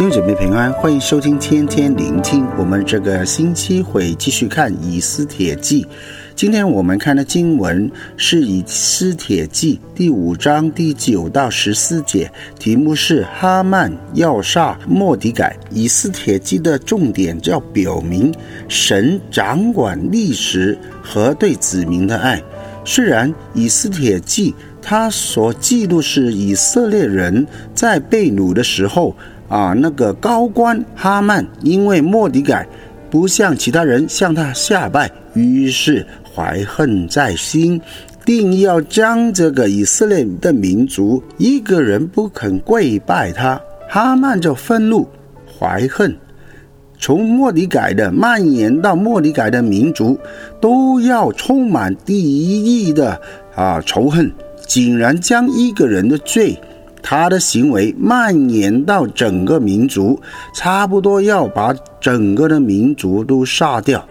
弟兄姐妹平安，欢迎收听天天聆听。我们这个星期会继续看以斯帖记。今天我们看的经文是以斯帖记第五章第九到十四节，题目是哈曼要杀莫底改。以斯帖记的重点要表明神掌管历史和对子民的爱。虽然以斯帖记它所记录是以色列人在被掳的时候。啊，那个高官哈曼因为莫迪改不像其他人向他下拜，于是怀恨在心，定要将这个以色列的民族一个人不肯跪拜他，哈曼就愤怒怀恨，从莫迪改的蔓延到莫迪改的民族，都要充满敌意的啊仇恨，竟然将一个人的罪。他的行为蔓延到整个民族，差不多要把整个的民族都杀掉。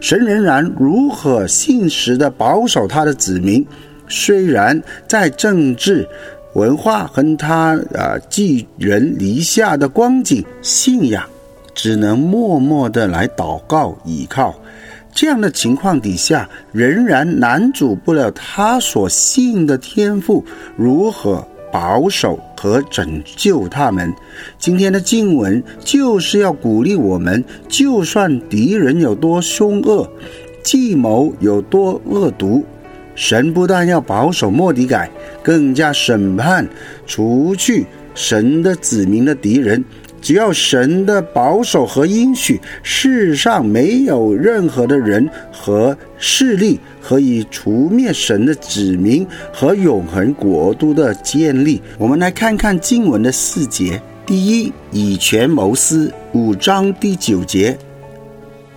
神仍然如何信实的保守他的子民，虽然在政治、文化和他啊寄人篱下的光景，信仰只能默默的来祷告倚靠。这样的情况底下，仍然拦阻不了他所信的天赋如何。保守和拯救他们。今天的经文就是要鼓励我们，就算敌人有多凶恶，计谋有多恶毒，神不但要保守莫迪改，更加审判除去神的子民的敌人。只要神的保守和应许，世上没有任何的人和势力可以除灭神的子民和永恒国度的建立。我们来看看经文的四节：第一，以权谋私，五章第九节，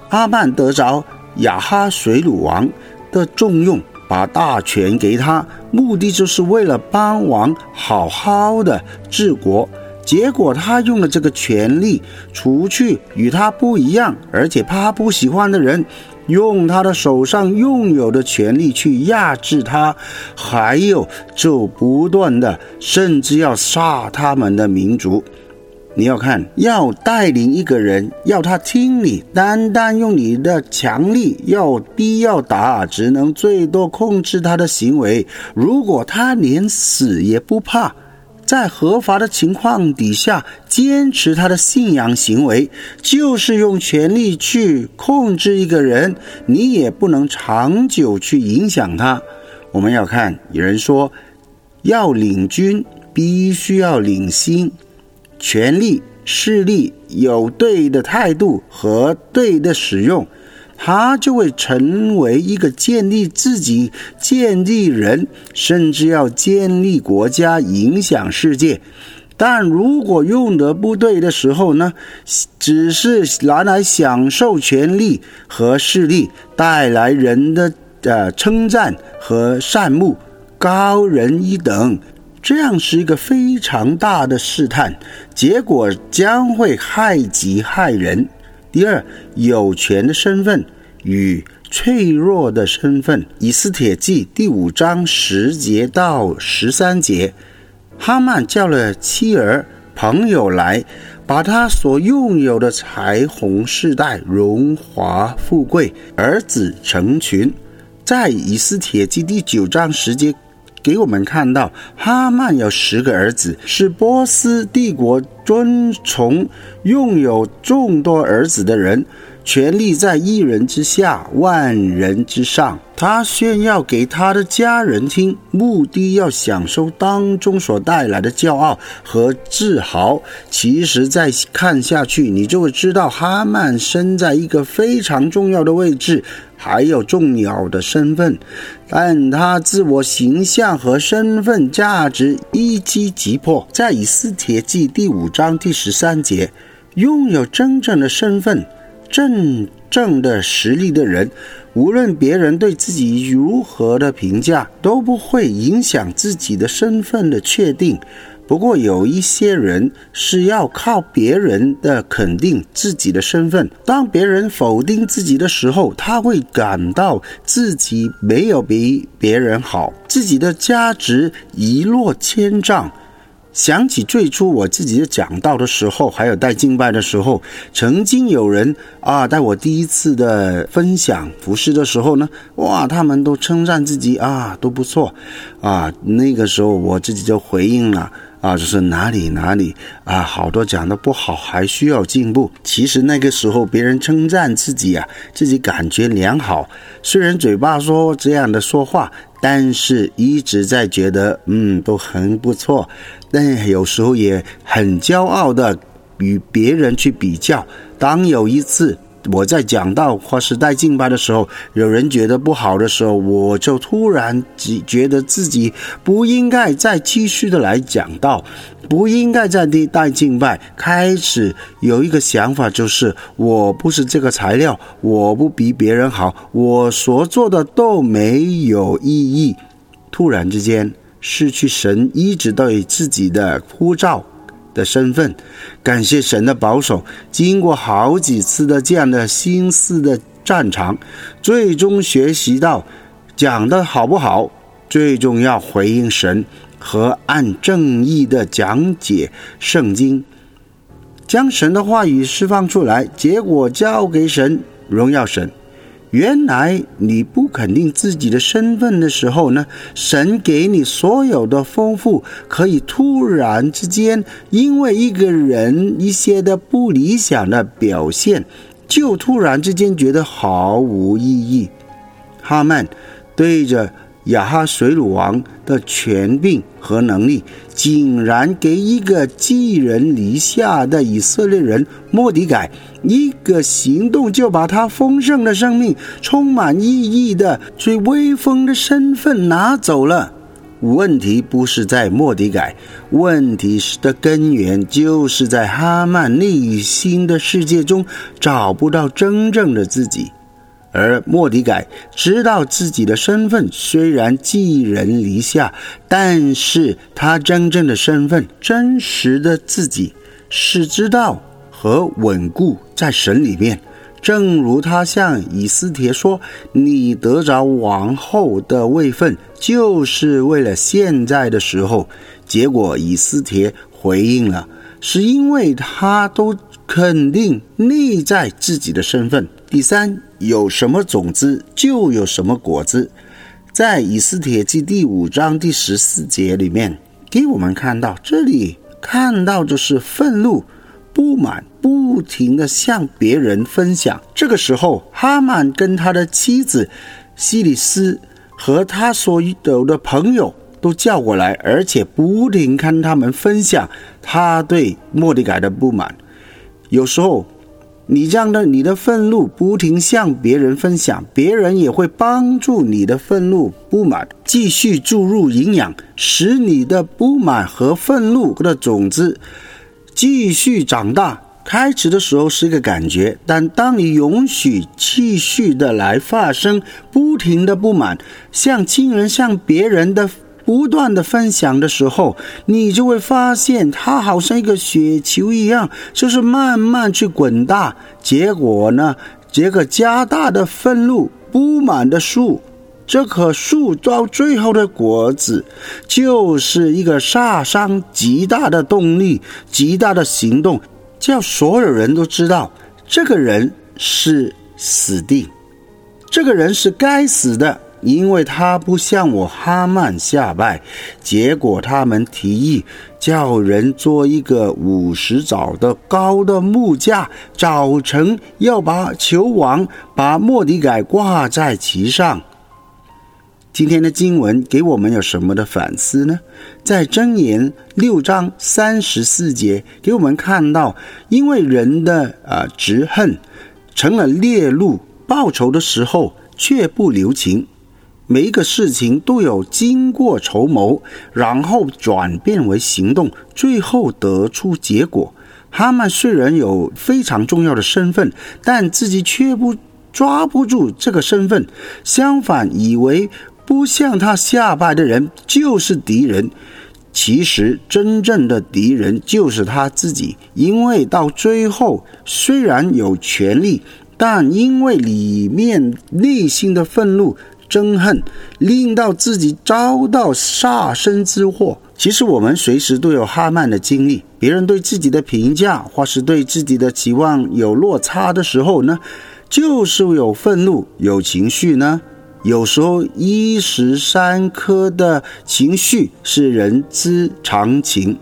阿曼得着亚哈水鲁王的重用，把大权给他，目的就是为了帮王好好的治国。结果他用了这个权力，除去与他不一样，而且他不喜欢的人，用他的手上拥有的权力去压制他，还有就不断的，甚至要杀他们的民族。你要看，要带领一个人，要他听你，单单用你的强力，要逼要打，只能最多控制他的行为。如果他连死也不怕。在合法的情况底下，坚持他的信仰行为，就是用权力去控制一个人，你也不能长久去影响他。我们要看，有人说，要领军，必须要领心，权力、势力有对的态度和对的使用。他就会成为一个建立自己、建立人，甚至要建立国家、影响世界。但如果用得不对的时候呢，只是拿来享受权力和势力，带来人的呃称赞和羡慕，高人一等，这样是一个非常大的试探，结果将会害己害人。第二，有权的身份与脆弱的身份。以斯帖记第五章十节到十三节，哈曼叫了妻儿朋友来，把他所拥有的彩虹世代、荣华富贵、儿子成群。在以斯帖记第九章十节。给我们看到，哈曼有十个儿子，是波斯帝国尊崇、拥有众多儿子的人。权力在一人之下，万人之上。他炫耀给他的家人听，目的要享受当中所带来的骄傲和自豪。其实，再看下去，你就会知道，哈曼身在一个非常重要的位置，还有重要的身份，但他自我形象和身份价值一击即破。在以斯帖记第五章第十三节，拥有真正的身份。真正的实力的人，无论别人对自己如何的评价，都不会影响自己的身份的确定。不过，有一些人是要靠别人的肯定自己的身份。当别人否定自己的时候，他会感到自己没有比别人好，自己的价值一落千丈。想起最初我自己讲道的时候，还有带敬拜的时候，曾经有人啊，在我第一次的分享服饰的时候呢，哇，他们都称赞自己啊，都不错啊。那个时候我自己就回应了啊，就是哪里哪里啊，好多讲的不好，还需要进步。其实那个时候别人称赞自己啊，自己感觉良好，虽然嘴巴说这样的说话。但是一直在觉得，嗯，都很不错，但有时候也很骄傲的与别人去比较。当有一次我在讲到或是带敬拜的时候，有人觉得不好的时候，我就突然觉得自己不应该再继续的来讲道。不应该在地带敬拜，开始有一个想法，就是我不是这个材料，我不比别人好，我所做的都没有意义。突然之间失去神一直对自己的呼召的身份，感谢神的保守，经过好几次的这样的心思的战场，最终学习到讲的好不好，最重要回应神。和按正义的讲解圣经，将神的话语释放出来，结果交给神，荣耀神。原来你不肯定自己的身份的时候呢，神给你所有的丰富，可以突然之间，因为一个人一些的不理想的表现，就突然之间觉得毫无意义。哈曼对着。亚哈水鲁王的权柄和能力，竟然给一个寄人篱下的以色列人莫迪改一个行动，就把他丰盛的生命、充满意义的最威风的身份拿走了。问题不是在莫迪改，问题的根源就是在哈曼内心的世界中找不到真正的自己。而莫迪改知道自己的身份，虽然寄人篱下，但是他真正的身份、真实的自己是知道和稳固在神里面。正如他向以斯帖说：“你得着王后的位分，就是为了现在的时候。”结果以斯帖回应了，是因为他都肯定内在自己的身份。第三。有什么种子，就有什么果子。在以斯帖记第五章第十四节里面，给我们看到，这里看到就是愤怒、不满，不停地向别人分享。这个时候，哈曼跟他的妻子希里斯和他所有的朋友都叫过来，而且不停跟他们分享他对莫底改的不满。有时候。你这样的，你的愤怒不停向别人分享，别人也会帮助你的愤怒、不满继续注入营养，使你的不满和愤怒的种子继续长大。开始的时候是一个感觉，但当你允许继续的来发生，不停的不满，向亲人、向别人的。不断的分享的时候，你就会发现它好像一个雪球一样，就是慢慢去滚大。结果呢，结个加大的愤怒、不满的树，这棵树到最后的果子，就是一个杀伤极大的动力、极大的行动，叫所有人都知道，这个人是死定，这个人是该死的。因为他不向我哈曼下拜，结果他们提议叫人做一个五十肘的高的木架，早晨要把球王把莫迪改挂在其上。今天的经文给我们有什么的反思呢？在箴言六章三十四节给我们看到，因为人的啊执恨成了猎鹿，报仇的时候却不留情。每一个事情都有经过筹谋，然后转变为行动，最后得出结果。哈曼虽然有非常重要的身份，但自己却不抓不住这个身份，相反以为不向他下拜的人就是敌人。其实真正的敌人就是他自己，因为到最后虽然有权力，但因为里面内心的愤怒。憎恨令到自己遭到杀身之祸，其实我们随时都有哈曼的经历，别人对自己的评价或是对自己的期望有落差的时候呢，就是有愤怒、有情绪呢。有时候一时三刻的情绪是人之常情。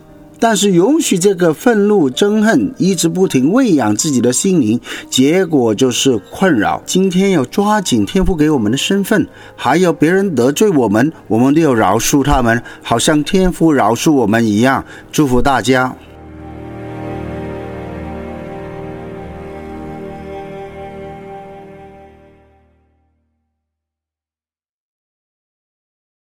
但是，允许这个愤怒、憎恨一直不停喂养自己的心灵，结果就是困扰。今天要抓紧天父给我们的身份，还有别人得罪我们，我们都要饶恕他们，好像天父饶恕我们一样。祝福大家。